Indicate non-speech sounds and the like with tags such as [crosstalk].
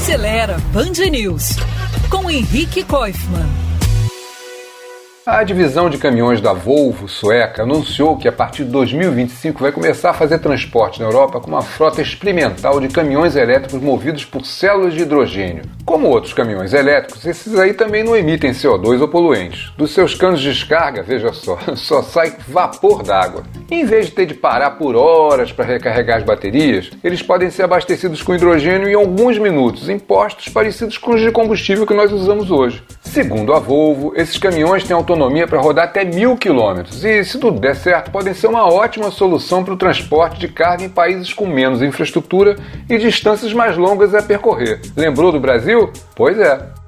Acelera Band News com Henrique Koifman. A divisão de caminhões da Volvo sueca anunciou que a partir de 2025 vai começar a fazer transporte na Europa com uma frota experimental de caminhões elétricos movidos por células de hidrogênio. Como outros caminhões elétricos, esses aí também não emitem CO2 ou poluentes. Dos seus canos de descarga, veja só, [laughs] só sai vapor d'água. Em vez de ter de parar por horas para recarregar as baterias, eles podem ser abastecidos com hidrogênio em alguns minutos, em postos parecidos com os de combustível que nós usamos hoje. Segundo a Volvo, esses caminhões têm autonomia para rodar até mil quilômetros e, se tudo der certo, podem ser uma ótima solução para o transporte de carga em países com menos infraestrutura e distâncias mais longas a percorrer. Lembrou do Brasil? Pois é.